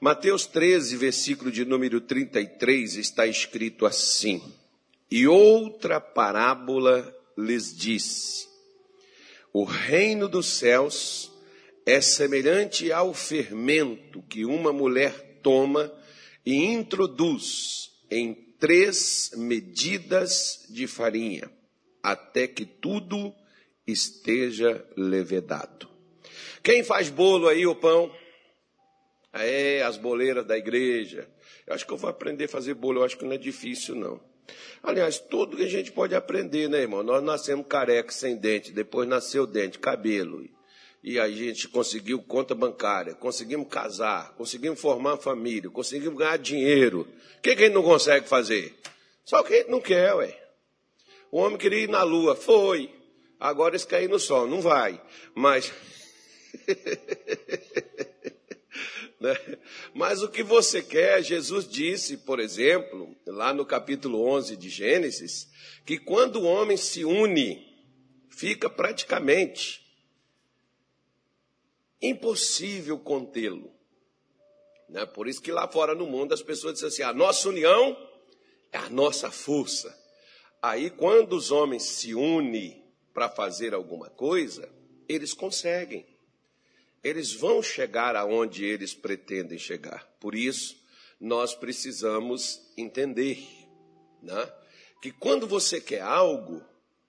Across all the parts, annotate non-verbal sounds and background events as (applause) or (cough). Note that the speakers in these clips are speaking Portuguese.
Mateus 13, versículo de número 33, está escrito assim: E outra parábola lhes disse: O reino dos céus é semelhante ao fermento que uma mulher toma e introduz em três medidas de farinha, até que tudo esteja levedado. Quem faz bolo aí, o pão? É, as boleiras da igreja. Eu acho que eu vou aprender a fazer bolo, eu acho que não é difícil, não. Aliás, tudo que a gente pode aprender, né, irmão? Nós nascemos careca, sem dente, depois nasceu dente, cabelo. E a gente conseguiu conta bancária, conseguimos casar, conseguimos formar família, conseguimos ganhar dinheiro. O que, que a gente não consegue fazer? Só que a gente não quer, ué. O homem queria ir na lua, foi. Agora eles querem ir no sol, não vai. Mas. (laughs) Né? Mas o que você quer, Jesus disse, por exemplo, lá no capítulo 11 de Gênesis, que quando o homem se une, fica praticamente impossível contê-lo. Né? Por isso que lá fora no mundo as pessoas dizem assim: a nossa união é a nossa força. Aí, quando os homens se unem para fazer alguma coisa, eles conseguem eles vão chegar aonde eles pretendem chegar. Por isso, nós precisamos entender né, que quando você quer algo,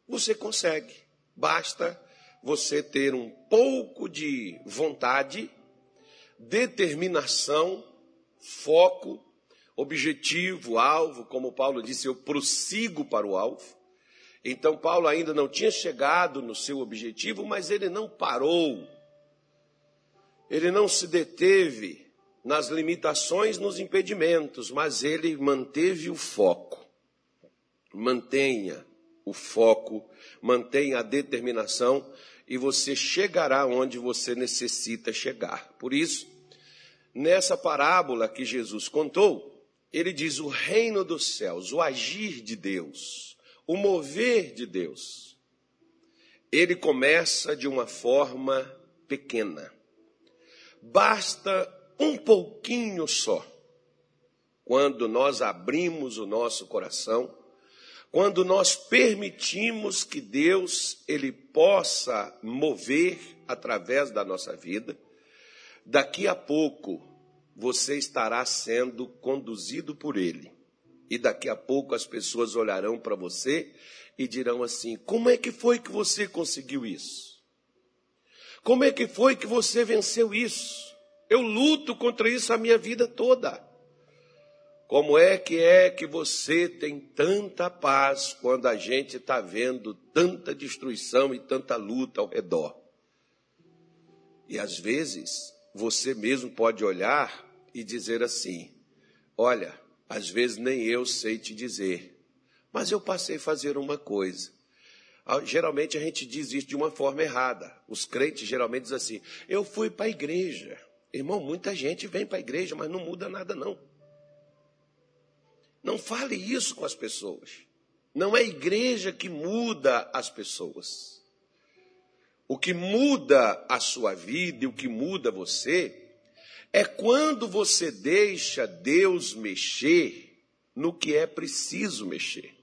você consegue. Basta você ter um pouco de vontade, determinação, foco, objetivo, alvo, como Paulo disse, eu prossigo para o alvo. Então, Paulo ainda não tinha chegado no seu objetivo, mas ele não parou ele não se deteve nas limitações, nos impedimentos, mas ele manteve o foco. Mantenha o foco, mantenha a determinação e você chegará onde você necessita chegar. Por isso, nessa parábola que Jesus contou, ele diz: o reino dos céus, o agir de Deus, o mover de Deus, ele começa de uma forma pequena. Basta um pouquinho só. Quando nós abrimos o nosso coração, quando nós permitimos que Deus ele possa mover através da nossa vida, daqui a pouco você estará sendo conduzido por ele. E daqui a pouco as pessoas olharão para você e dirão assim: Como é que foi que você conseguiu isso? Como é que foi que você venceu isso? Eu luto contra isso a minha vida toda. Como é que é que você tem tanta paz quando a gente está vendo tanta destruição e tanta luta ao redor? E às vezes você mesmo pode olhar e dizer assim: Olha, às vezes nem eu sei te dizer, mas eu passei a fazer uma coisa. Ah, geralmente a gente diz isso de uma forma errada. Os crentes geralmente dizem assim: eu fui para a igreja. Irmão, muita gente vem para a igreja, mas não muda nada, não. Não fale isso com as pessoas. Não é a igreja que muda as pessoas. O que muda a sua vida e o que muda você é quando você deixa Deus mexer no que é preciso mexer.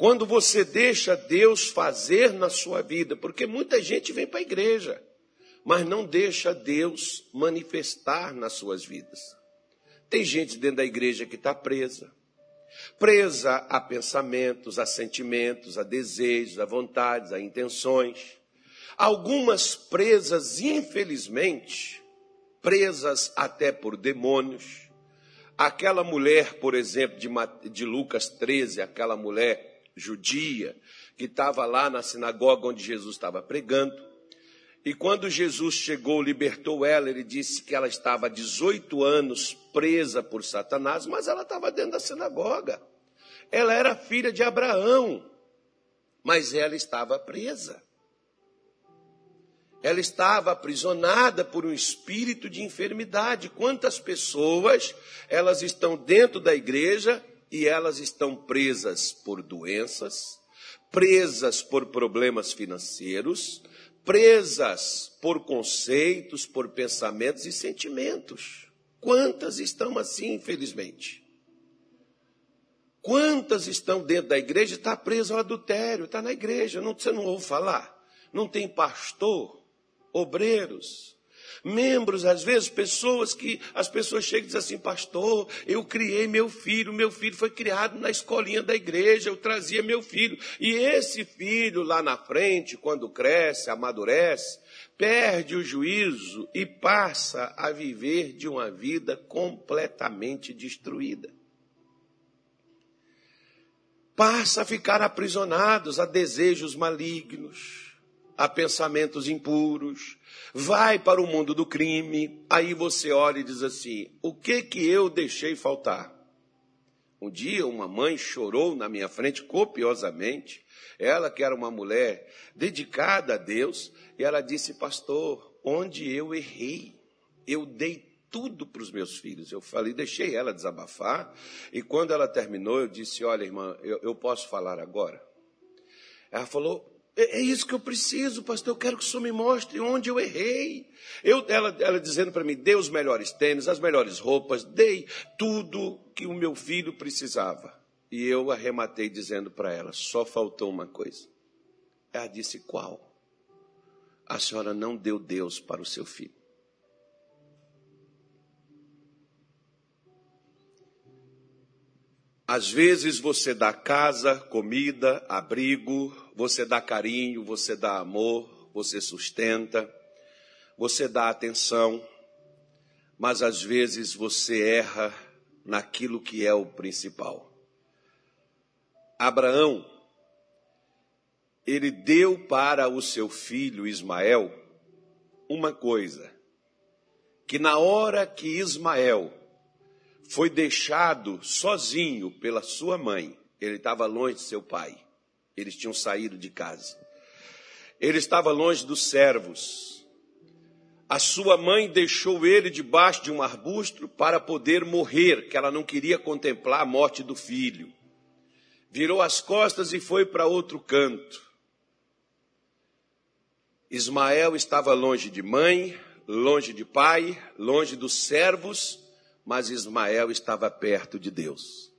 Quando você deixa Deus fazer na sua vida, porque muita gente vem para a igreja, mas não deixa Deus manifestar nas suas vidas. Tem gente dentro da igreja que está presa, presa a pensamentos, a sentimentos, a desejos, a vontades, a intenções. Algumas presas, infelizmente, presas até por demônios. Aquela mulher, por exemplo, de, Lucas 13, aquela mulher judia, que estava lá na sinagoga onde Jesus estava pregando. E quando Jesus chegou, libertou ela, ele disse que ela estava há 18 anos presa por Satanás, mas ela estava dentro da sinagoga. Ela era filha de Abraão, mas ela estava presa. Ela estava aprisionada por um espírito de enfermidade. Quantas pessoas elas estão dentro da igreja e elas estão presas por doenças, presas por problemas financeiros, presas por conceitos, por pensamentos e sentimentos. Quantas estão assim, infelizmente? Quantas estão dentro da igreja e está presa ao adultério, está na igreja, não, você não ouve falar? Não tem pastor, obreiros, membros, às vezes, pessoas que as pessoas chegam e dizem assim, pastor, eu criei meu filho, meu filho foi criado na escolinha da igreja, eu trazia meu filho. E esse filho lá na frente, quando cresce, amadurece, perde o juízo e passa a viver de uma vida completamente destruída. Passa a ficar aprisionados a desejos malignos, a pensamentos impuros, vai para o mundo do crime, aí você olha e diz assim: o que que eu deixei faltar? Um dia uma mãe chorou na minha frente copiosamente, ela que era uma mulher dedicada a Deus, e ela disse: Pastor, onde eu errei? Eu dei tudo para os meus filhos. Eu falei, deixei ela desabafar, e quando ela terminou, eu disse: Olha, irmã, eu, eu posso falar agora? Ela falou: é, é, isso que eu preciso, pastor. Eu quero que o senhor me mostre onde eu errei. Eu, ela, ela dizendo para mim: dei os melhores tênis, as melhores roupas, dei tudo que o meu filho precisava. E eu arrematei dizendo para ela: só faltou uma coisa. Ela disse: qual? a senhora não deu Deus para o seu filho. Às vezes você dá casa, comida, abrigo, você dá carinho, você dá amor, você sustenta, você dá atenção, mas às vezes você erra naquilo que é o principal. Abraão ele deu para o seu filho Ismael uma coisa: que na hora que Ismael foi deixado sozinho pela sua mãe, ele estava longe de seu pai, eles tinham saído de casa, ele estava longe dos servos. A sua mãe deixou ele debaixo de um arbusto para poder morrer, que ela não queria contemplar a morte do filho. Virou as costas e foi para outro canto. Ismael estava longe de mãe, longe de pai, longe dos servos, mas Ismael estava perto de Deus.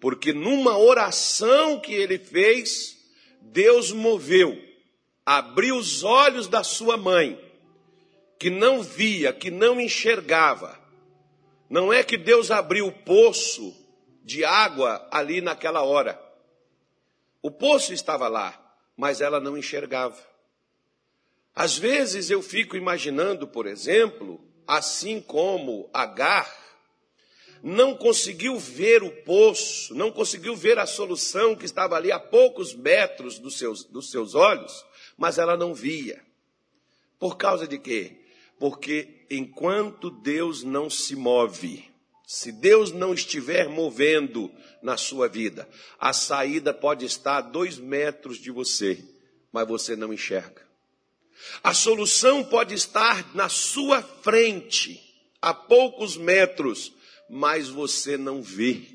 Porque numa oração que ele fez, Deus moveu, abriu os olhos da sua mãe, que não via, que não enxergava. Não é que Deus abriu o poço de água ali naquela hora. O poço estava lá, mas ela não enxergava. Às vezes eu fico imaginando, por exemplo, assim como Agar não conseguiu ver o poço, não conseguiu ver a solução que estava ali a poucos metros dos seus, dos seus olhos, mas ela não via. Por causa de quê? Porque enquanto Deus não se move, se Deus não estiver movendo na sua vida, a saída pode estar a dois metros de você, mas você não enxerga. A solução pode estar na sua frente, a poucos metros, mas você não vê.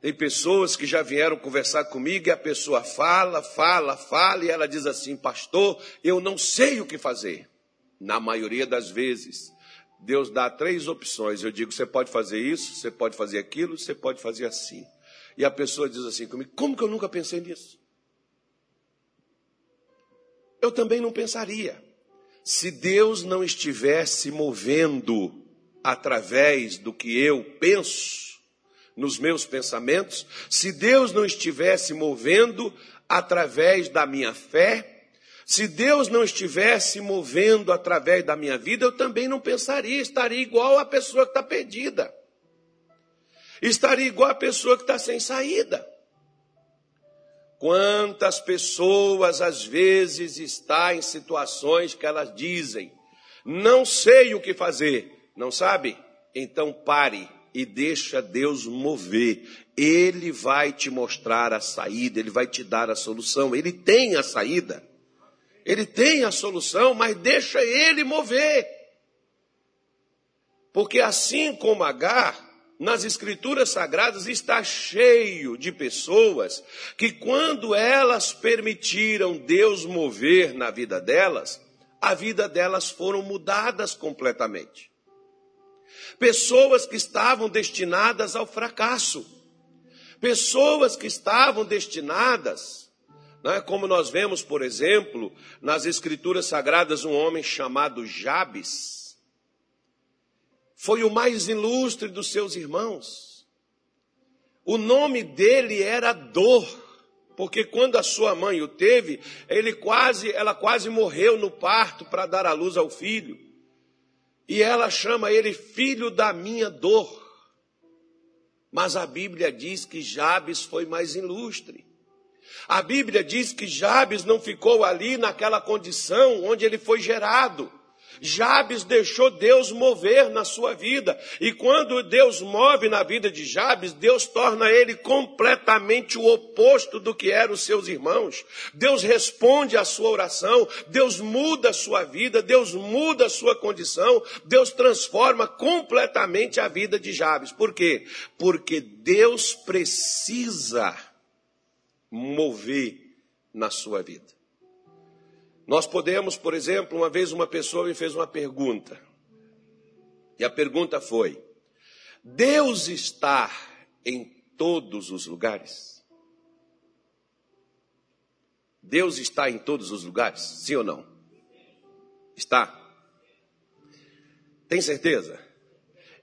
Tem pessoas que já vieram conversar comigo e a pessoa fala, fala, fala e ela diz assim: Pastor, eu não sei o que fazer. Na maioria das vezes, Deus dá três opções. Eu digo: você pode fazer isso, você pode fazer aquilo, você pode fazer assim. E a pessoa diz assim comigo: Como que eu nunca pensei nisso? Eu também não pensaria. Se Deus não estivesse movendo através do que eu penso, nos meus pensamentos, se Deus não estivesse movendo através da minha fé, se Deus não estivesse movendo através da minha vida, eu também não pensaria, estaria igual a pessoa que está perdida, estaria igual a pessoa que está sem saída. Quantas pessoas às vezes está em situações que elas dizem: "Não sei o que fazer". Não sabe? Então pare e deixa Deus mover. Ele vai te mostrar a saída, ele vai te dar a solução. Ele tem a saída. Ele tem a solução, mas deixa ele mover. Porque assim como Agar, nas Escrituras Sagradas está cheio de pessoas que, quando elas permitiram Deus mover na vida delas, a vida delas foram mudadas completamente. Pessoas que estavam destinadas ao fracasso, pessoas que estavam destinadas, né, como nós vemos, por exemplo, nas Escrituras Sagradas, um homem chamado Jabes, foi o mais ilustre dos seus irmãos. O nome dele era Dor porque quando a sua mãe o teve, ele quase, ela quase morreu no parto para dar à luz ao filho. E ela chama ele filho da minha dor. Mas a Bíblia diz que Jabes foi mais ilustre. A Bíblia diz que Jabes não ficou ali naquela condição onde ele foi gerado. Jabes deixou Deus mover na sua vida. E quando Deus move na vida de Jabes, Deus torna ele completamente o oposto do que eram os seus irmãos. Deus responde à sua oração, Deus muda a sua vida, Deus muda a sua condição, Deus transforma completamente a vida de Jabes. Por quê? Porque Deus precisa mover na sua vida. Nós podemos, por exemplo, uma vez uma pessoa me fez uma pergunta. E a pergunta foi: Deus está em todos os lugares? Deus está em todos os lugares? Sim ou não? Está. Tem certeza?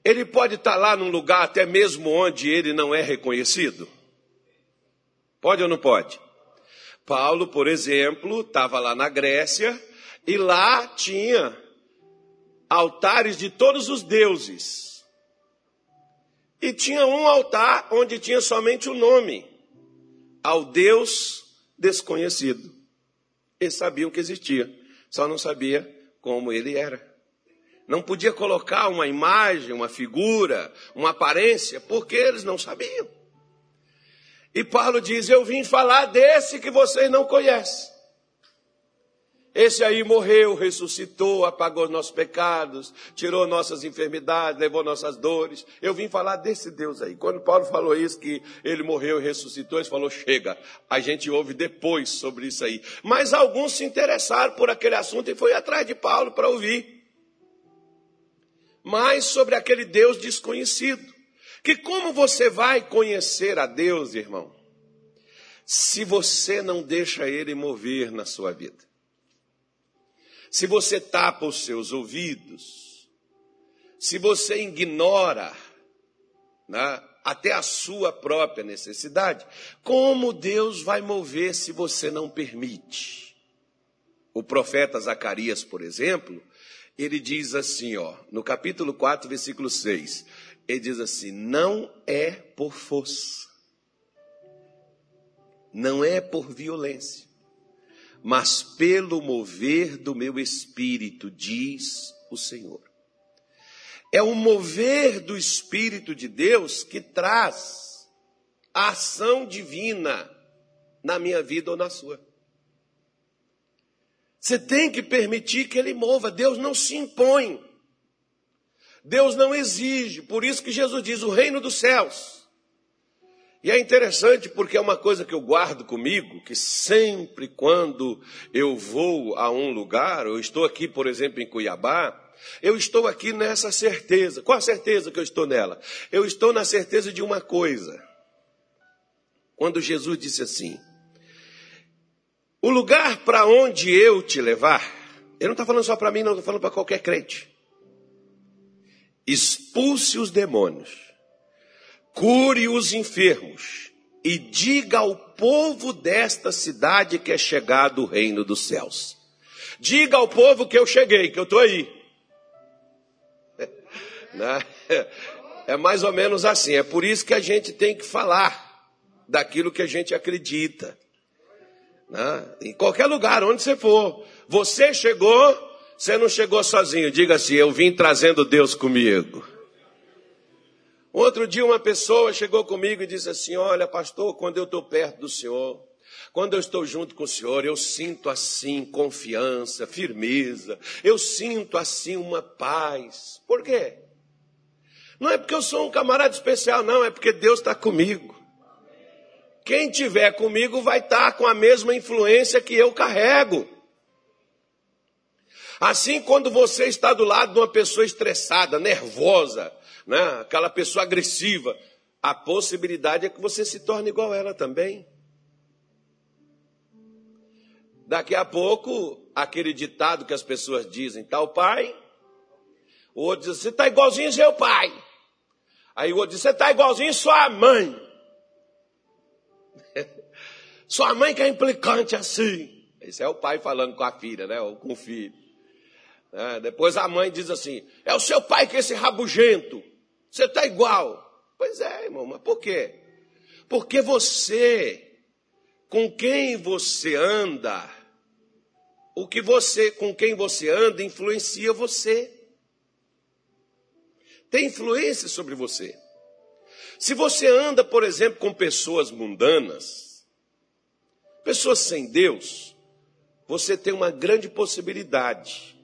Ele pode estar lá num lugar até mesmo onde ele não é reconhecido? Pode ou não pode? Paulo, por exemplo, estava lá na Grécia e lá tinha altares de todos os deuses. E tinha um altar onde tinha somente o nome ao Deus desconhecido. Eles sabiam que existia, só não sabia como ele era. Não podia colocar uma imagem, uma figura, uma aparência, porque eles não sabiam. E Paulo diz: Eu vim falar desse que vocês não conhecem. Esse aí morreu, ressuscitou, apagou nossos pecados, tirou nossas enfermidades, levou nossas dores. Eu vim falar desse Deus aí. Quando Paulo falou isso, que ele morreu e ressuscitou, ele falou: chega. A gente ouve depois sobre isso aí. Mas alguns se interessaram por aquele assunto e foi atrás de Paulo para ouvir. Mais sobre aquele Deus desconhecido. Que como você vai conhecer a Deus, irmão, se você não deixa Ele mover na sua vida? Se você tapa os seus ouvidos, se você ignora né, até a sua própria necessidade, como Deus vai mover se você não permite? O profeta Zacarias, por exemplo, ele diz assim, ó, no capítulo 4, versículo 6, ele diz assim: não é por força, não é por violência, mas pelo mover do meu espírito, diz o Senhor. É o mover do Espírito de Deus que traz a ação divina na minha vida ou na sua. Você tem que permitir que ele mova. Deus não se impõe. Deus não exige, por isso que Jesus diz: o reino dos céus. E é interessante porque é uma coisa que eu guardo comigo, que sempre quando eu vou a um lugar, eu estou aqui, por exemplo, em Cuiabá, eu estou aqui nessa certeza. Qual a certeza que eu estou nela? Eu estou na certeza de uma coisa. Quando Jesus disse assim: O lugar para onde eu te levar, ele não está falando só para mim, não, está falando para qualquer crente expulse os demônios, cure os enfermos e diga ao povo desta cidade que é chegado o reino dos céus. Diga ao povo que eu cheguei, que eu estou aí. (laughs) Né? É mais ou menos assim. É por isso que a gente tem que falar daquilo que a gente acredita. Né? Em qualquer lugar, onde você for. Você chegou, você não chegou sozinho, diga assim: eu vim trazendo Deus comigo. Outro dia uma pessoa chegou comigo e disse assim: Olha, pastor, quando eu estou perto do Senhor, quando eu estou junto com o Senhor, eu sinto assim confiança, firmeza, eu sinto assim uma paz. Por quê? Não é porque eu sou um camarada especial, não, é porque Deus está comigo. Quem tiver comigo vai estar tá com a mesma influência que eu carrego. Assim, quando você está do lado de uma pessoa estressada, nervosa, né? aquela pessoa agressiva, a possibilidade é que você se torne igual ela também. Daqui a pouco, aquele ditado que as pessoas dizem, tal pai, o outro diz, você está igualzinho seu pai. Aí o outro diz, você está igualzinho sua mãe. (laughs) sua mãe que é implicante assim. Esse é o pai falando com a filha, né? Ou com o filho. É, depois a mãe diz assim: é o seu pai que é esse rabugento. Você está igual. Pois é, irmão, mas por quê? Porque você, com quem você anda, o que você, com quem você anda, influencia você. Tem influência sobre você. Se você anda, por exemplo, com pessoas mundanas, pessoas sem Deus, você tem uma grande possibilidade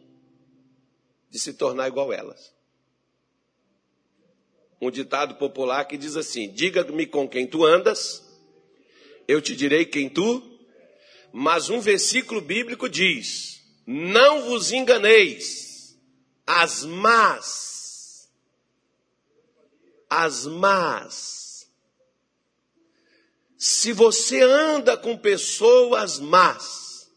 de se tornar igual elas. Um ditado popular que diz assim: Diga-me com quem tu andas, eu te direi quem tu. Mas um versículo bíblico diz: Não vos enganeis, as más, as más. Se você anda com pessoas más,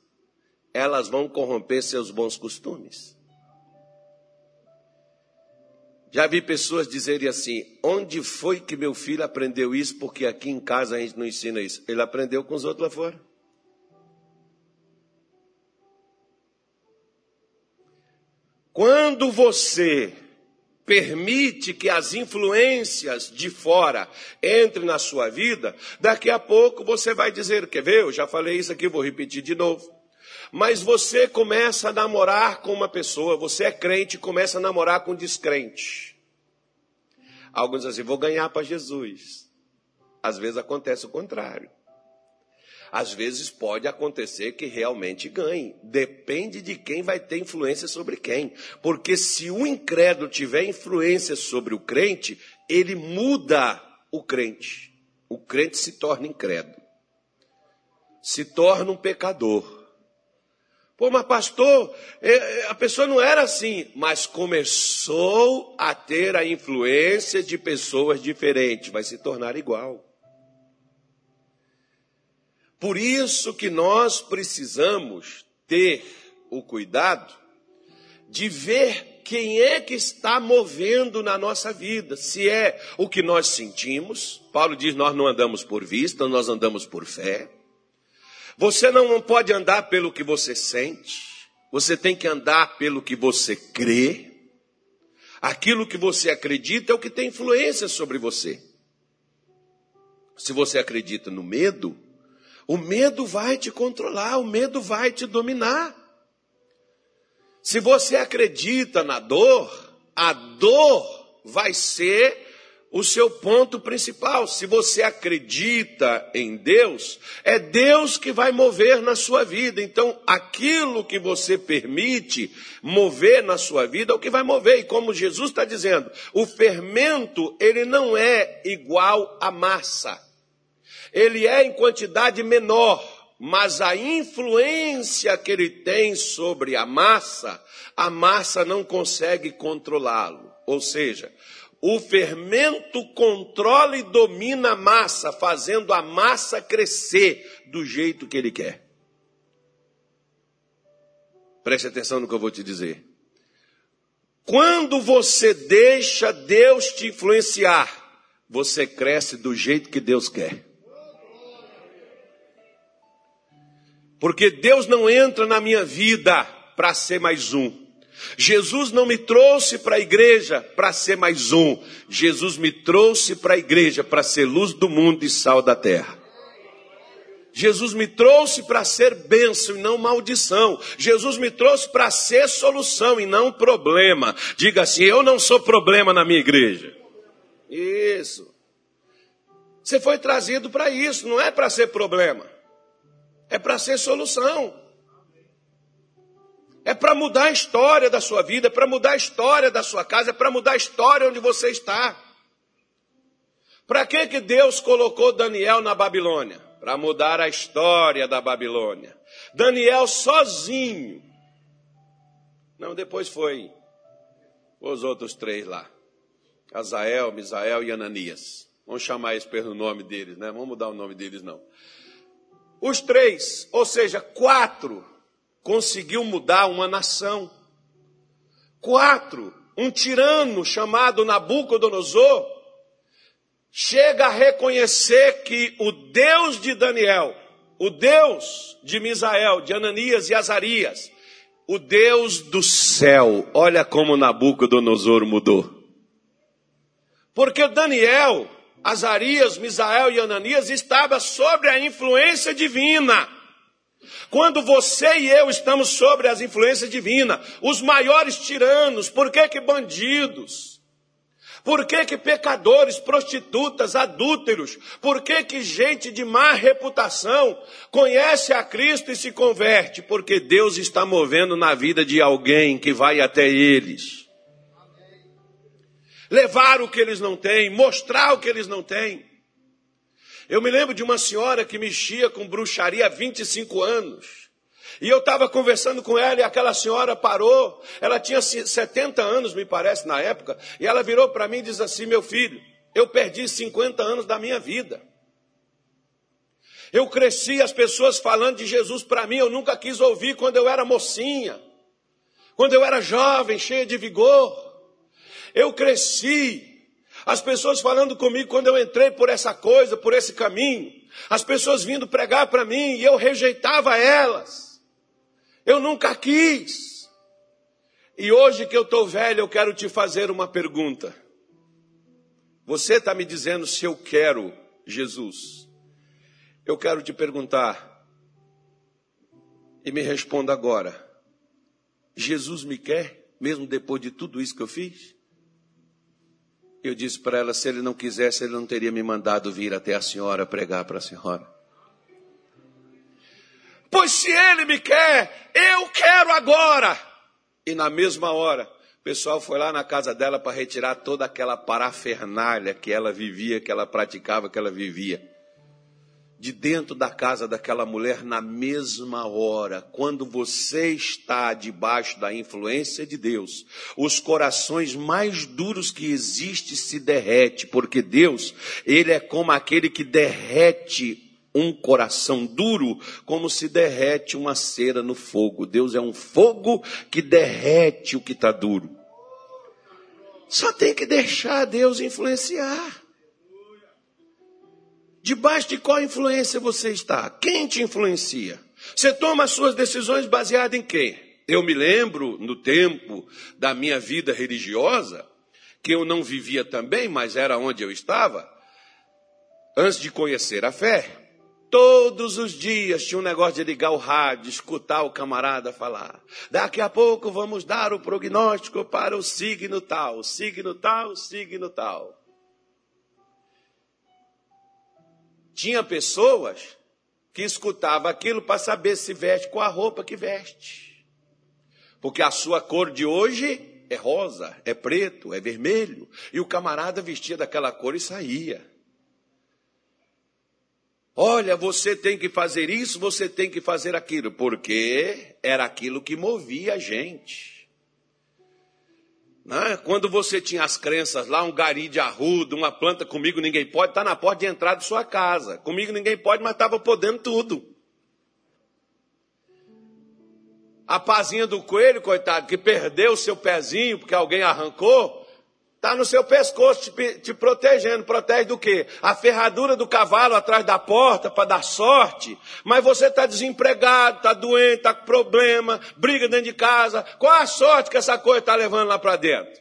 elas vão corromper seus bons costumes. Já vi pessoas dizerem assim: onde foi que meu filho aprendeu isso? Porque aqui em casa a gente não ensina isso. Ele aprendeu com os outros lá fora. Quando você permite que as influências de fora entrem na sua vida, daqui a pouco você vai dizer: quer ver? Eu já falei isso aqui, vou repetir de novo. Mas você começa a namorar com uma pessoa, você é crente e começa a namorar com um descrente. Alguns dizem assim, vou ganhar para Jesus. Às vezes acontece o contrário. Às vezes pode acontecer que realmente ganhe. Depende de quem vai ter influência sobre quem. Porque se o incrédulo tiver influência sobre o crente, ele muda o crente. O crente se torna incrédulo. Se torna um pecador. Pô, mas pastor, é, é, a pessoa não era assim, mas começou a ter a influência de pessoas diferentes, vai se tornar igual. Por isso que nós precisamos ter o cuidado de ver quem é que está movendo na nossa vida. Se é o que nós sentimos, Paulo diz: nós não andamos por vista, nós andamos por fé. Você não pode andar pelo que você sente, você tem que andar pelo que você crê. Aquilo que você acredita é o que tem influência sobre você. Se você acredita no medo, o medo vai te controlar, o medo vai te dominar. Se você acredita na dor, a dor vai ser o seu ponto principal. Se você acredita em Deus, é Deus que vai mover na sua vida. Então, aquilo que você permite mover na sua vida é o que vai mover. E como Jesus está dizendo, o fermento, ele não é igual à massa. Ele é em quantidade menor. Mas a influência que ele tem sobre a massa, a massa não consegue controlá-lo. Ou seja, o fermento controla e domina a massa, fazendo a massa crescer do jeito que ele quer. Preste atenção no que eu vou te dizer. Quando você deixa Deus te influenciar, você cresce do jeito que Deus quer. Porque Deus não entra na minha vida para ser mais um. Jesus não me trouxe para a igreja para ser mais um. Jesus me trouxe para a igreja para ser luz do mundo e sal da terra. Jesus me trouxe para ser bênção e não maldição. Jesus me trouxe para ser solução e não problema. Diga assim: eu não sou problema na minha igreja. Isso. Você foi trazido para isso, não é para ser problema, é para ser solução. É para mudar a história da sua vida, é para mudar a história da sua casa, é para mudar a história onde você está. Para que, que Deus colocou Daniel na Babilônia? Para mudar a história da Babilônia. Daniel sozinho Não, depois foi os outros três lá. Azael, Misael e Ananias. Vamos chamar eles pelo nome deles, né? Vamos mudar o nome deles, não. Os três, ou seja, quatro, conseguiu mudar uma nação. Quatro, um tirano chamado Nabucodonosor, chega a reconhecer que o Deus de Daniel, o Deus de Misael, de Ananias e Azarias, o Deus do céu, olha como Nabucodonosor mudou. Porque Daniel, Azarias, Misael e Ananias estavam sob a influência divina. Quando você e eu estamos sobre as influências divinas, os maiores tiranos, por que que bandidos? Por que que pecadores, prostitutas, adúlteros? Por que que gente de má reputação conhece a Cristo e se converte? Porque Deus está movendo na vida de alguém que vai até eles. Levar o que eles não têm, mostrar o que eles não têm. Eu me lembro de uma senhora que mexia com bruxaria há 25 anos. E eu estava conversando com ela e aquela senhora parou. Ela tinha 70 anos, me parece, na época. E ela virou para mim e disse assim: Meu filho, eu perdi 50 anos da minha vida. Eu cresci as pessoas falando de Jesus para mim, eu nunca quis ouvir quando eu era mocinha, quando eu era jovem, cheia de vigor. Eu cresci as pessoas falando comigo quando eu entrei por essa coisa, por esse caminho. As pessoas vindo pregar para mim e eu rejeitava elas. Eu nunca quis. E hoje que eu estou velho, eu quero te fazer uma pergunta. Você está me dizendo se eu quero Jesus. Eu quero te perguntar, e me responda agora: Jesus me quer, mesmo depois de tudo isso que eu fiz? Eu disse para ela: se ele não quisesse, ele não teria me mandado vir até a senhora pregar para a senhora. Pois se ele me quer, eu quero agora. E na mesma hora, o pessoal foi lá na casa dela para retirar toda aquela parafernália que ela vivia, que ela praticava, que ela vivia de dentro da casa daquela mulher na mesma hora, quando você está debaixo da influência de Deus, os corações mais duros que existe se derrete, porque Deus, ele é como aquele que derrete um coração duro, como se derrete uma cera no fogo. Deus é um fogo que derrete o que está duro. Só tem que deixar Deus influenciar. Debaixo de qual influência você está? Quem te influencia? Você toma as suas decisões baseadas em quem? Eu me lembro, no tempo da minha vida religiosa, que eu não vivia também, mas era onde eu estava, antes de conhecer a fé. Todos os dias tinha um negócio de ligar o rádio, escutar o camarada falar. Daqui a pouco vamos dar o prognóstico para o signo tal, signo tal, signo tal. Tinha pessoas que escutavam aquilo para saber se veste com a roupa que veste. Porque a sua cor de hoje é rosa, é preto, é vermelho. E o camarada vestia daquela cor e saía. Olha, você tem que fazer isso, você tem que fazer aquilo, porque era aquilo que movia a gente. Né? Quando você tinha as crenças lá, um gari de arrudo, uma planta comigo ninguém pode, está na porta de entrada de sua casa. Comigo ninguém pode, mas estava podendo tudo. A pazinha do coelho, coitado, que perdeu o seu pezinho porque alguém arrancou, Está no seu pescoço te, te, protegendo. Protege do quê? A ferradura do cavalo atrás da porta para dar sorte. Mas você está desempregado, está doente, está com problema, briga dentro de casa. Qual a sorte que essa coisa está levando lá para dentro?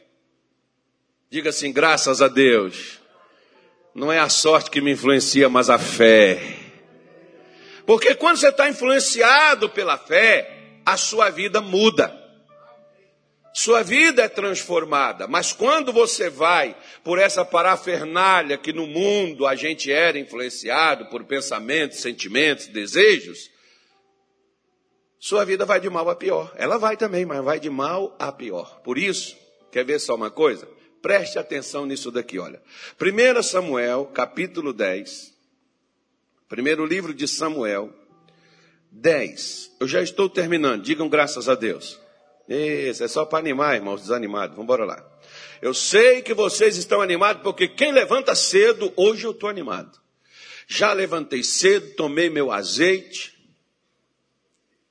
Diga assim, graças a Deus. Não é a sorte que me influencia, mas a fé. Porque quando você está influenciado pela fé, a sua vida muda sua vida é transformada. Mas quando você vai por essa parafernália que no mundo a gente era influenciado por pensamentos, sentimentos, desejos, sua vida vai de mal a pior. Ela vai também, mas vai de mal a pior. Por isso, quer ver só uma coisa? Preste atenção nisso daqui, olha. 1 Samuel, capítulo 10. Primeiro livro de Samuel, 10. Eu já estou terminando, digam graças a Deus. Isso, é só para animar, irmãos, desanimados. Vamos embora lá. Eu sei que vocês estão animados, porque quem levanta cedo, hoje eu estou animado. Já levantei cedo, tomei meu azeite.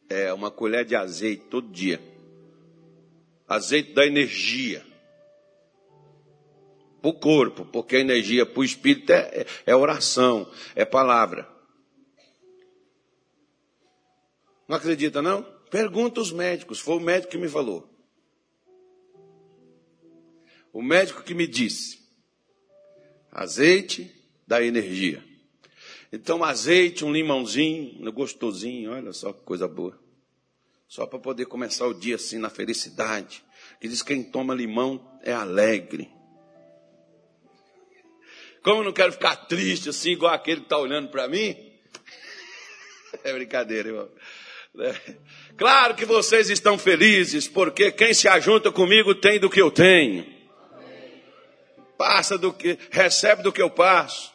É, uma colher de azeite todo dia. Azeite da energia. Para o corpo, porque a energia para o espírito é, é, é oração, é palavra. Não acredita, não? Pergunta os médicos. Foi o médico que me falou. O médico que me disse: azeite da energia. Então, azeite, um limãozinho, gostosinho, olha só que coisa boa. Só para poder começar o dia assim na felicidade. Que diz que quem toma limão é alegre. Como eu não quero ficar triste assim, igual aquele que está olhando para mim. (laughs) É brincadeira, irmão. Né? Claro que vocês estão felizes, porque quem se ajunta comigo tem do que eu tenho. Passa do que, recebe do que eu passo.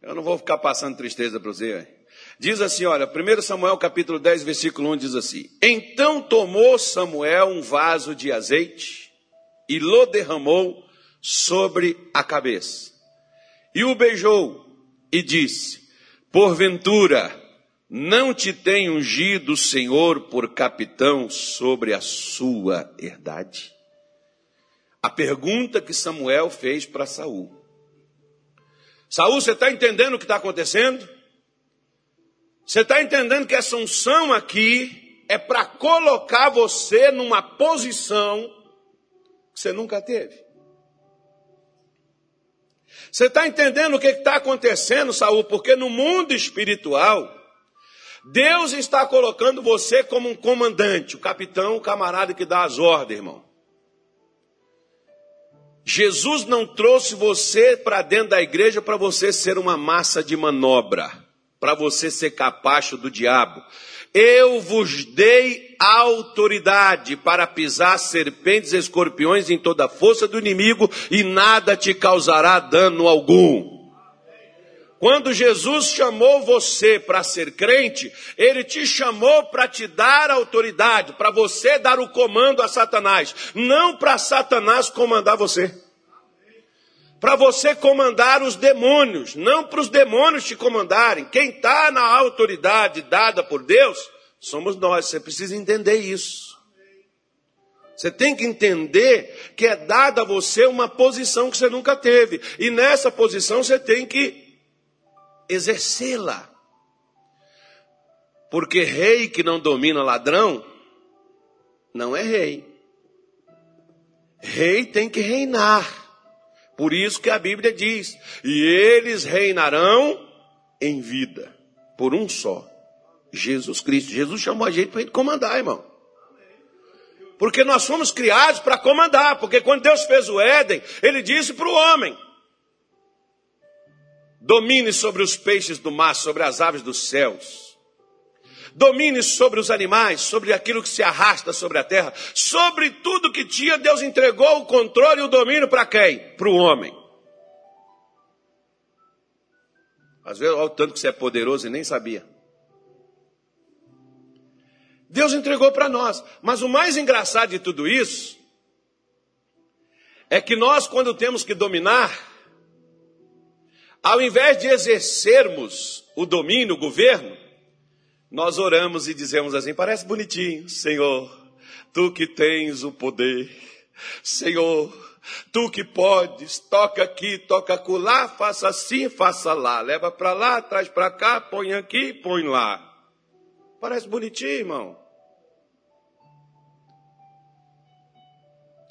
Eu não vou ficar passando tristeza para você. Diz assim, olha, 1 Samuel capítulo 10, versículo 1 diz assim: Então tomou Samuel um vaso de azeite e lo derramou sobre a cabeça. E o beijou e disse: Porventura, não te tem ungido o Senhor por capitão sobre a sua herdade? A pergunta que Samuel fez para Saul. Saul, você está entendendo o que está acontecendo? Você está entendendo que essa unção aqui é para colocar você numa posição que você nunca teve? Você está entendendo o que está acontecendo, Saul? Porque no mundo espiritual, Deus está colocando você como um comandante, o capitão, o camarada que dá as ordens, irmão. Jesus não trouxe você para dentro da igreja para você ser uma massa de manobra, para você ser capacho do diabo. Eu vos dei autoridade para pisar serpentes e escorpiões em toda a força do inimigo e nada te causará dano algum. Quando Jesus chamou você para ser crente, ele te chamou para te dar autoridade, para você dar o comando a Satanás, não para Satanás comandar você. Para você comandar os demônios, não para os demônios te comandarem. Quem está na autoridade dada por Deus, somos nós. Você precisa entender isso. Você tem que entender que é dada a você uma posição que você nunca teve. E nessa posição você tem que exercê-la. Porque rei que não domina ladrão, não é rei. Rei tem que reinar. Por isso que a Bíblia diz: e eles reinarão em vida, por um só, Jesus Cristo. Jesus chamou a gente para comandar, irmão. Porque nós fomos criados para comandar. Porque quando Deus fez o Éden, Ele disse para o homem: Domine sobre os peixes do mar, sobre as aves dos céus. Domine sobre os animais, sobre aquilo que se arrasta sobre a terra. Sobre tudo que tinha, Deus entregou o controle e o domínio para quem? Para o homem. Às vezes, olha o tanto que você é poderoso e nem sabia. Deus entregou para nós. Mas o mais engraçado de tudo isso é que nós, quando temos que dominar, ao invés de exercermos o domínio, o governo, nós oramos e dizemos assim: parece bonitinho, Senhor, tu que tens o poder, Senhor, tu que podes, toca aqui, toca acolá, faça assim, faça lá, leva para lá, traz para cá, põe aqui, põe lá. Parece bonitinho, irmão.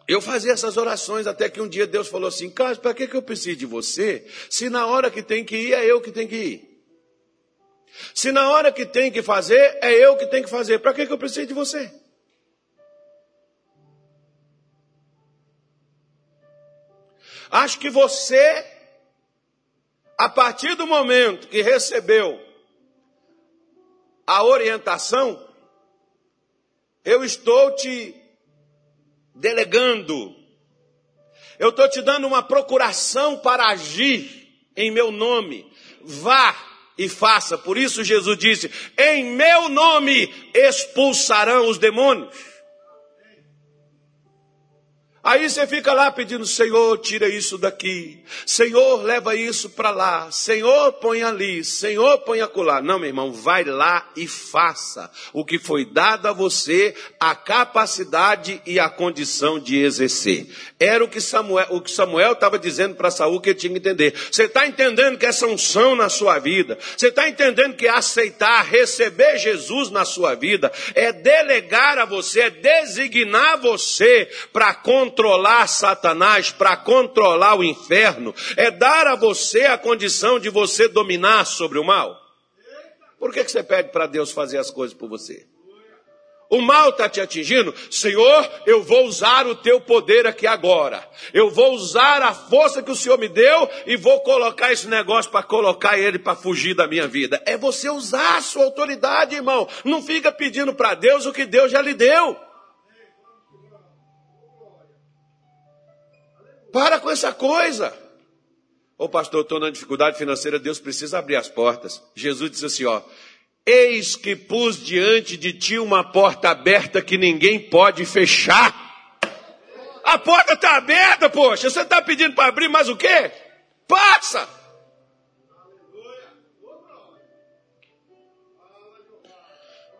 Eu fazia essas orações até que um dia Deus falou assim: Carlos, para que, que eu preciso de você? Se na hora que tem que ir é eu que tenho que ir. Se na hora que tem que fazer é eu que tenho que fazer, para que, que eu preciso de você? Acho que você, a partir do momento que recebeu a orientação, eu estou te delegando. Eu estou te dando uma procuração para agir em meu nome. Vá e faça. Por isso Jesus disse: Em meu nome expulsarão os demônios. Aí você fica lá pedindo, Senhor, tira isso daqui. Senhor, leva isso para lá. Senhor, põe ali. Senhor, põe acolá. Não, meu irmão, vai lá e faça o que foi dado a você, a capacidade e a condição de exercer. Era o que Samuel o que Samuel estava dizendo para Saul que ele tinha que entender. Você está entendendo que essa unção na sua vida, você está entendendo que aceitar, receber Jesus na sua vida, é delegar a você, é designar você para controlar Satanás, para controlar o inferno, é dar a você a condição de você dominar sobre o mal. Por que, que você pede para Deus fazer as coisas por você? O mal está te atingindo? Senhor, eu vou usar o teu poder aqui agora. Eu vou usar a força que o Senhor me deu e vou colocar esse negócio para colocar ele para fugir da minha vida. É você usar a sua autoridade, irmão. Não fica pedindo para Deus o que Deus já lhe deu. Para com essa coisa. Ô pastor, estou na dificuldade financeira, Deus precisa abrir as portas. Jesus disse assim: ó, eis que pus diante de ti uma porta aberta que ninguém pode fechar. A porta está aberta, poxa. Você está pedindo para abrir mais o quê? Passa!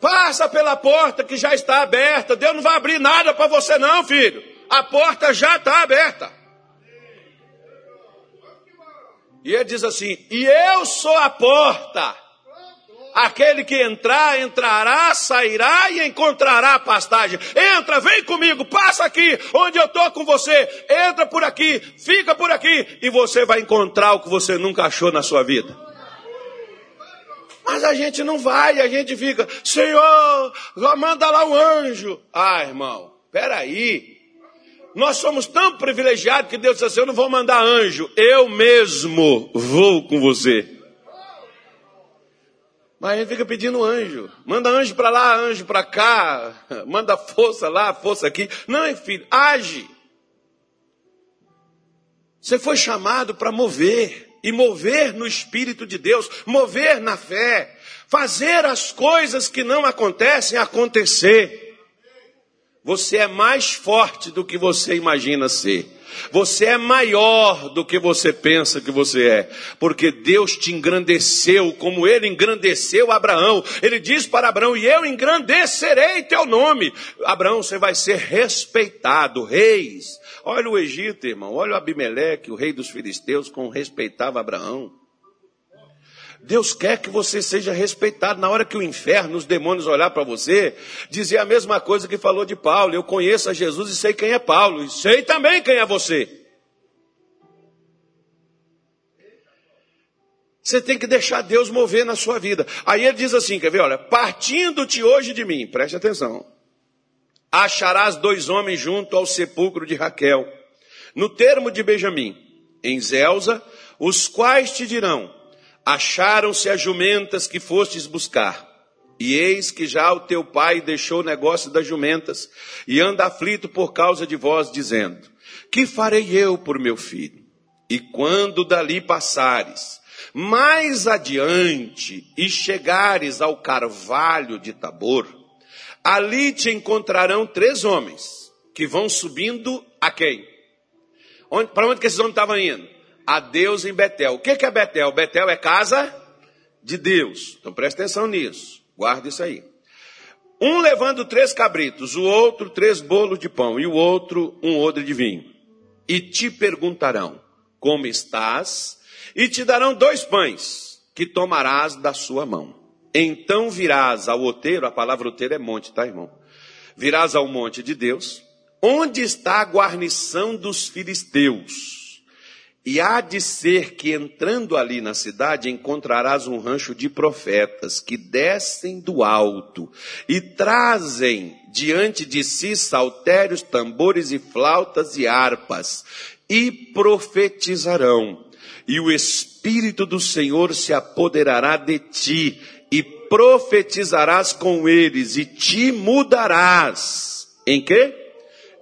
Passa pela porta que já está aberta. Deus não vai abrir nada para você, não, filho. A porta já está aberta. E ele diz assim: E eu sou a porta. Aquele que entrar, entrará, sairá e encontrará pastagem. Entra, vem comigo, passa aqui, onde eu estou com você. Entra por aqui, fica por aqui, e você vai encontrar o que você nunca achou na sua vida. Mas a gente não vai, a gente fica, Senhor, manda lá um anjo. Ah, irmão, peraí. Nós somos tão privilegiados que Deus disse assim: Eu não vou mandar anjo, eu mesmo vou com você. Mas a gente fica pedindo anjo. Manda anjo para lá, anjo para cá. Manda força lá, força aqui. Não, filho, age. Você foi chamado para mover. E mover no Espírito de Deus. Mover na fé. Fazer as coisas que não acontecem acontecer. Você é mais forte do que você imagina ser. Você é maior do que você pensa que você é, porque Deus te engrandeceu como ele engrandeceu Abraão. Ele diz para Abraão: E eu engrandecerei teu nome. Abraão, você vai ser respeitado, reis. Olha o Egito, irmão, olha o Abimeleque, o rei dos filisteus, como respeitava Abraão. Deus quer que você seja respeitado. Na hora que o inferno, os demônios olhar para você, dizer a mesma coisa que falou de Paulo. Eu conheço a Jesus e sei quem é Paulo. E sei também quem é você. Você tem que deixar Deus mover na sua vida. Aí ele diz assim, quer ver? Olha, partindo-te hoje de mim, preste atenção. Acharás dois homens junto ao sepulcro de Raquel, no termo de Benjamim, em Zelza, os quais te dirão, Acharam-se as jumentas que fostes buscar. E eis que já o teu pai deixou o negócio das jumentas e anda aflito por causa de vós, dizendo: Que farei eu por meu filho? E quando dali passares, mais adiante, e chegares ao carvalho de Tabor, ali te encontrarão três homens que vão subindo a quem? Para onde que esses homens estavam indo? A Deus em Betel. O que é Betel? Betel é casa de Deus. Então preste atenção nisso. Guarda isso aí. Um levando três cabritos, o outro três bolos de pão e o outro um odre de vinho. E te perguntarão: Como estás? E te darão dois pães que tomarás da sua mão. Então virás ao outeiro, a palavra outeiro é monte, tá, irmão? Virás ao monte de Deus, onde está a guarnição dos filisteus e há de ser que entrando ali na cidade encontrarás um rancho de profetas que descem do alto e trazem diante de si saltérios, tambores e flautas e harpas e profetizarão. E o Espírito do Senhor se apoderará de ti e profetizarás com eles e te mudarás. Em quê?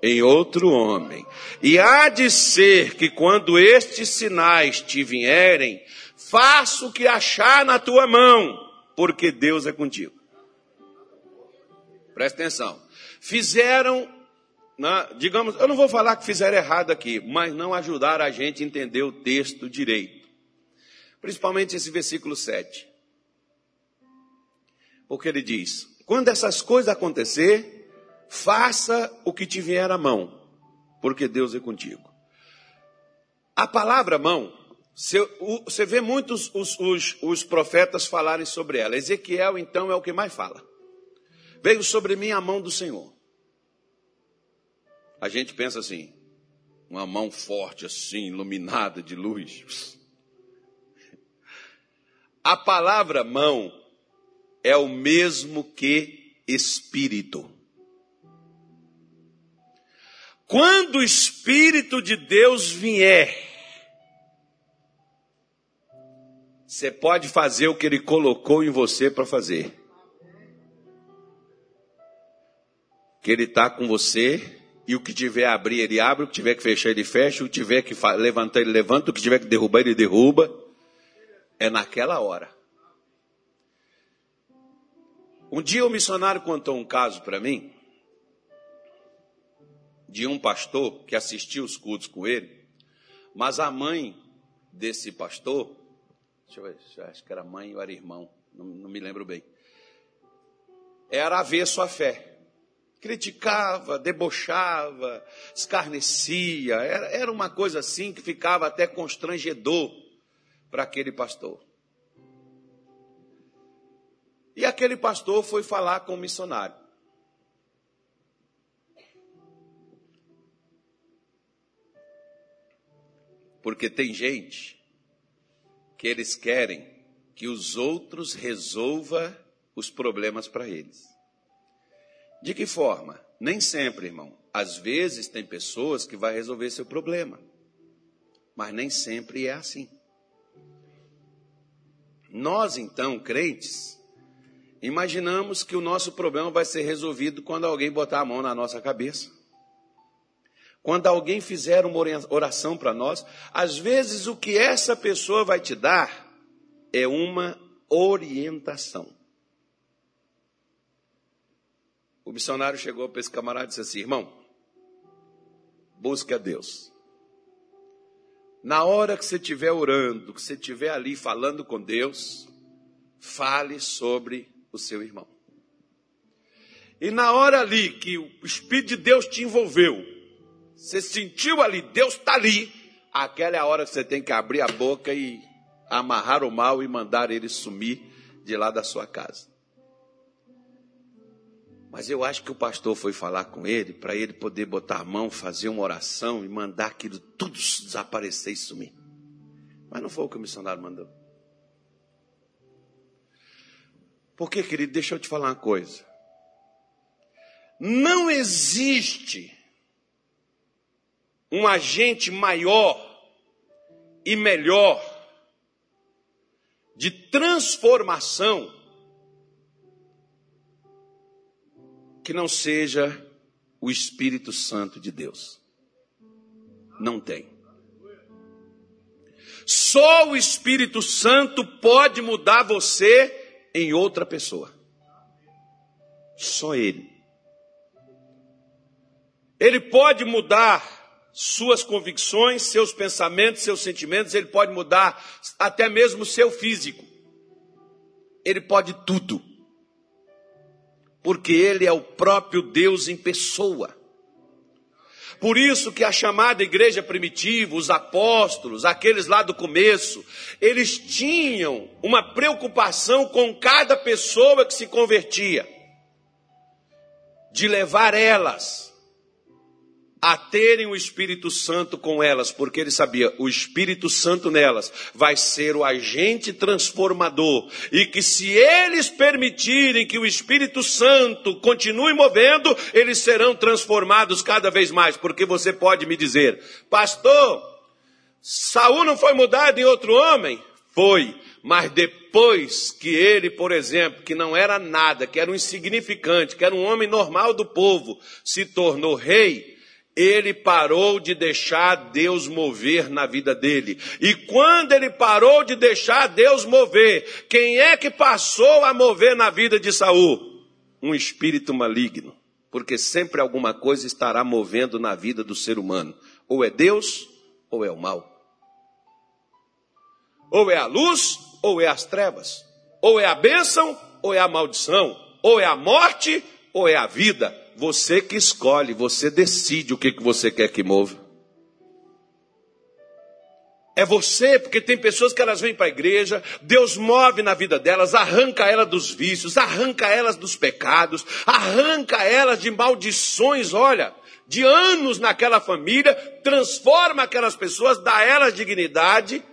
Em outro homem e há de ser que quando estes sinais te vierem, faça o que achar na tua mão, porque Deus é contigo. Presta atenção. Fizeram na, digamos, eu não vou falar que fizeram errado aqui, mas não ajudaram a gente a entender o texto direito. Principalmente esse versículo 7. Porque ele diz: Quando essas coisas acontecer, faça o que te vier à mão, porque Deus é contigo. A palavra mão, você vê muitos os, os, os profetas falarem sobre ela. Ezequiel, então, é o que mais fala. Veio sobre mim a mão do Senhor. A gente pensa assim, uma mão forte assim, iluminada de luz. A palavra mão é o mesmo que espírito. Quando o Espírito de Deus vier, você pode fazer o que ele colocou em você para fazer. Que ele está com você e o que tiver a abrir, ele abre, o que tiver que fechar, ele fecha, o que tiver que levantar, ele levanta, o que tiver que derrubar, ele derruba. É naquela hora. Um dia o um missionário contou um caso para mim de um pastor que assistiu os cultos com ele, mas a mãe desse pastor, deixa eu ver, acho que era mãe ou era irmão, não, não me lembro bem, era ver sua fé criticava, debochava, escarnecia. Era, era uma coisa assim que ficava até constrangedor para aquele pastor. E aquele pastor foi falar com o missionário. Porque tem gente que eles querem que os outros resolva os problemas para eles. De que forma? Nem sempre, irmão. Às vezes tem pessoas que vai resolver seu problema. Mas nem sempre é assim. Nós, então, crentes, imaginamos que o nosso problema vai ser resolvido quando alguém botar a mão na nossa cabeça. Quando alguém fizer uma oração para nós, às vezes o que essa pessoa vai te dar é uma orientação. O missionário chegou para esse camarada e disse assim: irmão, busque a Deus. Na hora que você estiver orando, que você estiver ali falando com Deus, fale sobre o seu irmão. E na hora ali que o Espírito de Deus te envolveu, você sentiu ali, Deus está ali, aquela é a hora que você tem que abrir a boca e amarrar o mal e mandar ele sumir de lá da sua casa. Mas eu acho que o pastor foi falar com ele para ele poder botar a mão, fazer uma oração e mandar aquilo tudo desaparecer e sumir. Mas não foi o que o missionário mandou. Porque, querido, deixa eu te falar uma coisa. Não existe um agente maior e melhor de transformação que não seja o Espírito Santo de Deus. Não tem. Só o Espírito Santo pode mudar você em outra pessoa. Só Ele. Ele pode mudar suas convicções, seus pensamentos, seus sentimentos, ele pode mudar até mesmo seu físico. Ele pode tudo porque ele é o próprio Deus em pessoa. Por isso que a chamada igreja primitiva, os apóstolos, aqueles lá do começo, eles tinham uma preocupação com cada pessoa que se convertia, de levar elas a terem o Espírito Santo com elas, porque ele sabia, o Espírito Santo nelas vai ser o agente transformador, e que se eles permitirem que o Espírito Santo continue movendo, eles serão transformados cada vez mais, porque você pode me dizer, pastor, Saul não foi mudado em outro homem? Foi, mas depois que ele, por exemplo, que não era nada, que era um insignificante, que era um homem normal do povo, se tornou rei, ele parou de deixar Deus mover na vida dele. E quando ele parou de deixar Deus mover, quem é que passou a mover na vida de Saul? Um espírito maligno. porque sempre alguma coisa estará movendo na vida do ser humano. Ou é Deus, ou é o mal. Ou é a luz, ou é as trevas. Ou é a bênção, ou é a maldição. Ou é a morte, ou é a vida. Você que escolhe, você decide o que, que você quer que mova. É você, porque tem pessoas que elas vêm para a igreja, Deus move na vida delas, arranca elas dos vícios, arranca elas dos pecados, arranca elas de maldições, olha, de anos naquela família, transforma aquelas pessoas, dá elas dignidade,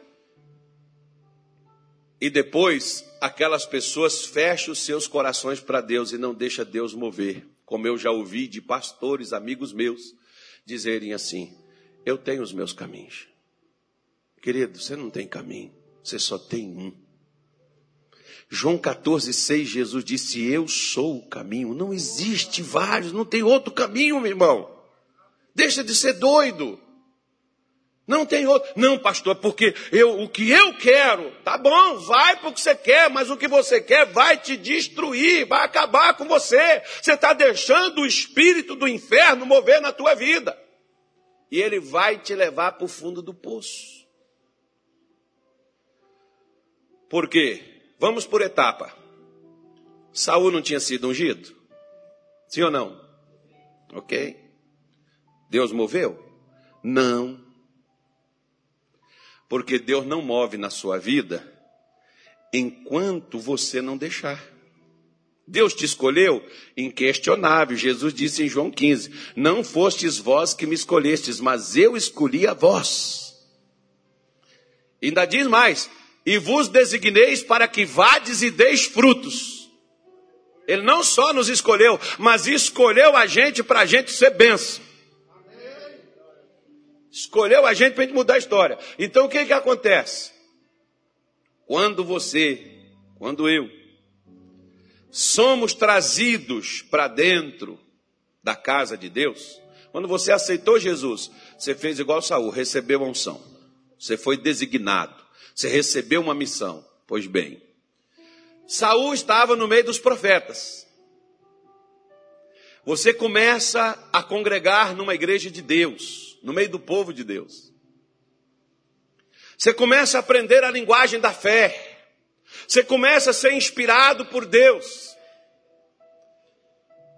e depois aquelas pessoas fecham os seus corações para Deus e não deixa Deus mover, como eu já ouvi de pastores, amigos meus, dizerem assim: eu tenho os meus caminhos. Querido, você não tem caminho, você só tem um. João 14, 6, Jesus disse: Eu sou o caminho. Não existe vários, não tem outro caminho, meu irmão. Deixa de ser doido. Não tem outro. Não, pastor, porque eu, o que eu quero, tá bom, vai porque você quer, mas o que você quer vai te destruir, vai acabar com você. Você está deixando o espírito do inferno mover na tua vida. E ele vai te levar para o fundo do poço. Por quê? Vamos por etapa. Saul não tinha sido ungido? Sim ou não? Ok? Deus moveu? Não. Porque Deus não move na sua vida enquanto você não deixar. Deus te escolheu? Inquestionável. Jesus disse em João 15: Não fostes vós que me escolhestes, mas eu escolhi a vós. Ainda diz mais: e vos designeis para que vades e deis frutos. Ele não só nos escolheu, mas escolheu a gente para a gente ser benção. Escolheu a gente para a gente mudar a história. Então o que que acontece? Quando você, quando eu, somos trazidos para dentro da casa de Deus, quando você aceitou Jesus, você fez igual Saul, recebeu a unção. Você foi designado. Você recebeu uma missão. Pois bem, Saul estava no meio dos profetas. Você começa a congregar numa igreja de Deus, no meio do povo de Deus. Você começa a aprender a linguagem da fé. Você começa a ser inspirado por Deus.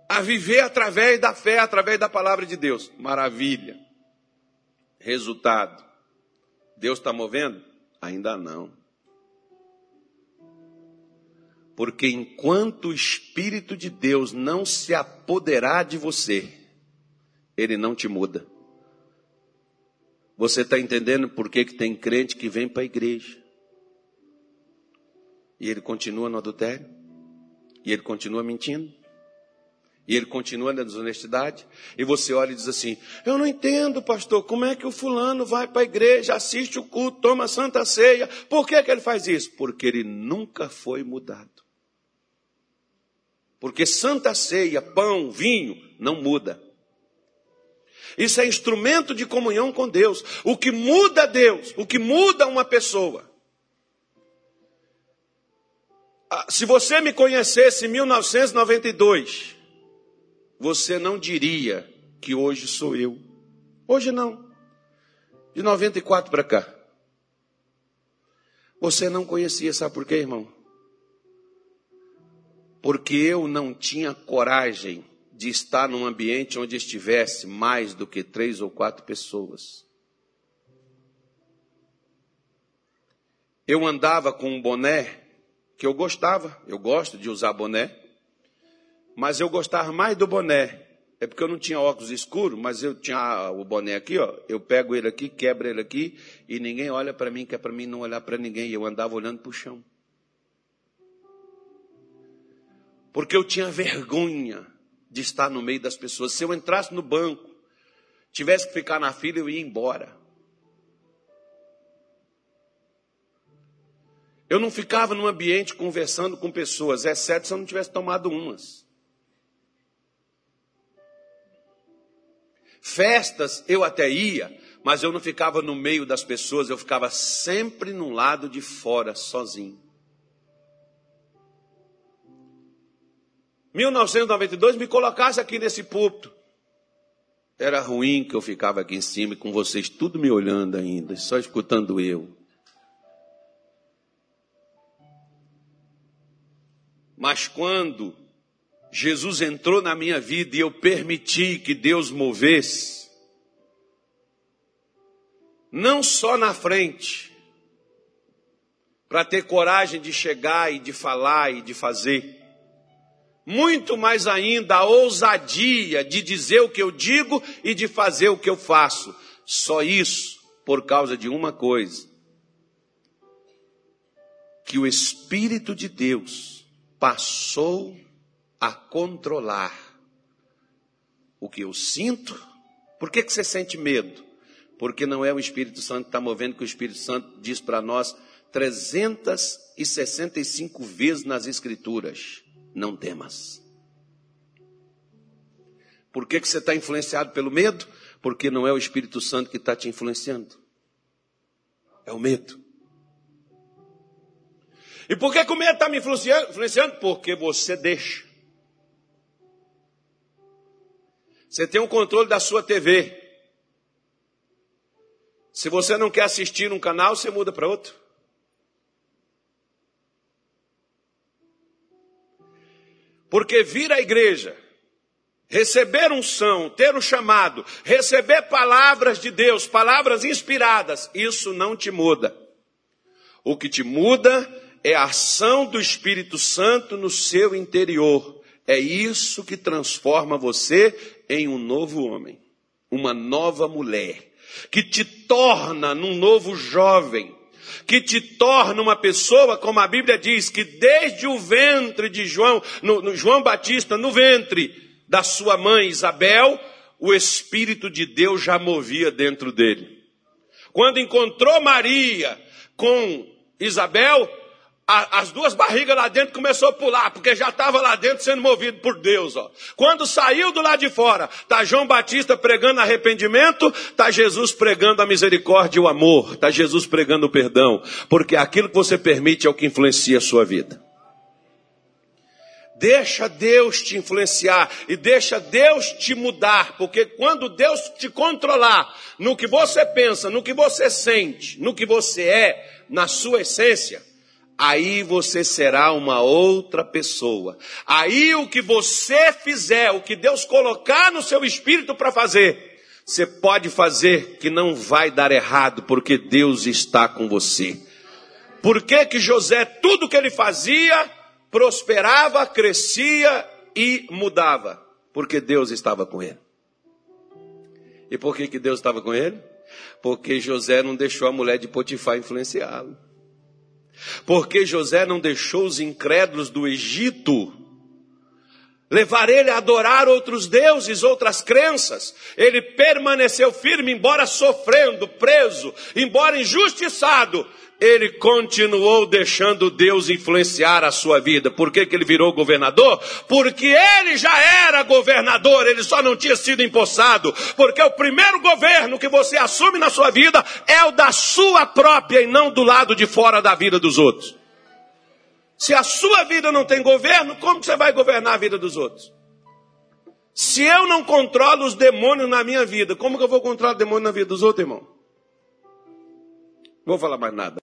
A viver através da fé, através da palavra de Deus. Maravilha. Resultado. Deus está movendo? Ainda não. Porque enquanto o Espírito de Deus não se apoderar de você, ele não te muda. Você está entendendo por que, que tem crente que vem para a igreja? E ele continua no adultério? E ele continua mentindo? E ele continua na desonestidade. E você olha e diz assim: Eu não entendo, pastor, como é que o fulano vai para a igreja, assiste o culto, toma santa ceia. Por que, que ele faz isso? Porque ele nunca foi mudado. Porque santa ceia, pão, vinho, não muda. Isso é instrumento de comunhão com Deus. O que muda Deus, o que muda uma pessoa. Ah, se você me conhecesse em 1992, você não diria que hoje sou eu. Hoje não. De 94 para cá. Você não conhecia, sabe por quê, irmão? Porque eu não tinha coragem de estar num ambiente onde estivesse mais do que três ou quatro pessoas. Eu andava com um boné que eu gostava, eu gosto de usar boné. Mas eu gostava mais do boné. É porque eu não tinha óculos escuros, mas eu tinha o boné aqui, ó. Eu pego ele aqui, quebro ele aqui, e ninguém olha para mim, que é para mim não olhar para ninguém. Eu andava olhando para o chão. Porque eu tinha vergonha de estar no meio das pessoas. Se eu entrasse no banco, tivesse que ficar na fila, eu ia embora. Eu não ficava num ambiente conversando com pessoas, exceto se eu não tivesse tomado umas. Festas eu até ia, mas eu não ficava no meio das pessoas, eu ficava sempre no lado de fora, sozinho. 1992 me colocasse aqui nesse púlpito. Era ruim que eu ficava aqui em cima com vocês tudo me olhando ainda, só escutando eu. Mas quando Jesus entrou na minha vida e eu permiti que Deus movesse, não só na frente, para ter coragem de chegar e de falar e de fazer, muito mais ainda a ousadia de dizer o que eu digo e de fazer o que eu faço. Só isso por causa de uma coisa: que o Espírito de Deus passou a controlar o que eu sinto. Por que, que você sente medo? Porque não é o Espírito Santo que está movendo, que o Espírito Santo diz para nós 365 vezes nas Escrituras não temas. Por que, que você está influenciado pelo medo? Porque não é o Espírito Santo que está te influenciando. É o medo. E por que, que o medo está me influenciando? Porque você deixa. Você tem o um controle da sua TV. Se você não quer assistir um canal, você muda para outro. Porque vir à igreja, receber unção, ter o chamado, receber palavras de Deus, palavras inspiradas, isso não te muda. O que te muda é a ação do Espírito Santo no seu interior. É isso que transforma você em um novo homem, uma nova mulher, que te torna num novo jovem, que te torna uma pessoa, como a Bíblia diz, que desde o ventre de João, no, no João Batista, no ventre da sua mãe Isabel, o Espírito de Deus já movia dentro dele. Quando encontrou Maria com Isabel, a, as duas barrigas lá dentro começou a pular, porque já estava lá dentro sendo movido por Deus. Ó. Quando saiu do lado de fora, tá João Batista pregando arrependimento, tá Jesus pregando a misericórdia e o amor, tá Jesus pregando o perdão, porque aquilo que você permite é o que influencia a sua vida. Deixa Deus te influenciar e deixa Deus te mudar, porque quando Deus te controlar no que você pensa, no que você sente, no que você é, na sua essência, aí você será uma outra pessoa. Aí o que você fizer, o que Deus colocar no seu espírito para fazer, você pode fazer que não vai dar errado, porque Deus está com você. Por que que José, tudo que ele fazia, prosperava, crescia e mudava? Porque Deus estava com ele. E por que que Deus estava com ele? Porque José não deixou a mulher de Potifar influenciá-lo. Porque José não deixou os incrédulos do Egito levar ele a adorar outros deuses, outras crenças. Ele permaneceu firme, embora sofrendo, preso, embora injustiçado ele continuou deixando Deus influenciar a sua vida. Por que, que ele virou governador? Porque ele já era governador, ele só não tinha sido empossado. Porque o primeiro governo que você assume na sua vida é o da sua própria e não do lado de fora da vida dos outros. Se a sua vida não tem governo, como você vai governar a vida dos outros? Se eu não controlo os demônios na minha vida, como que eu vou controlar o demônio na vida dos outros, irmão? Vou falar mais nada.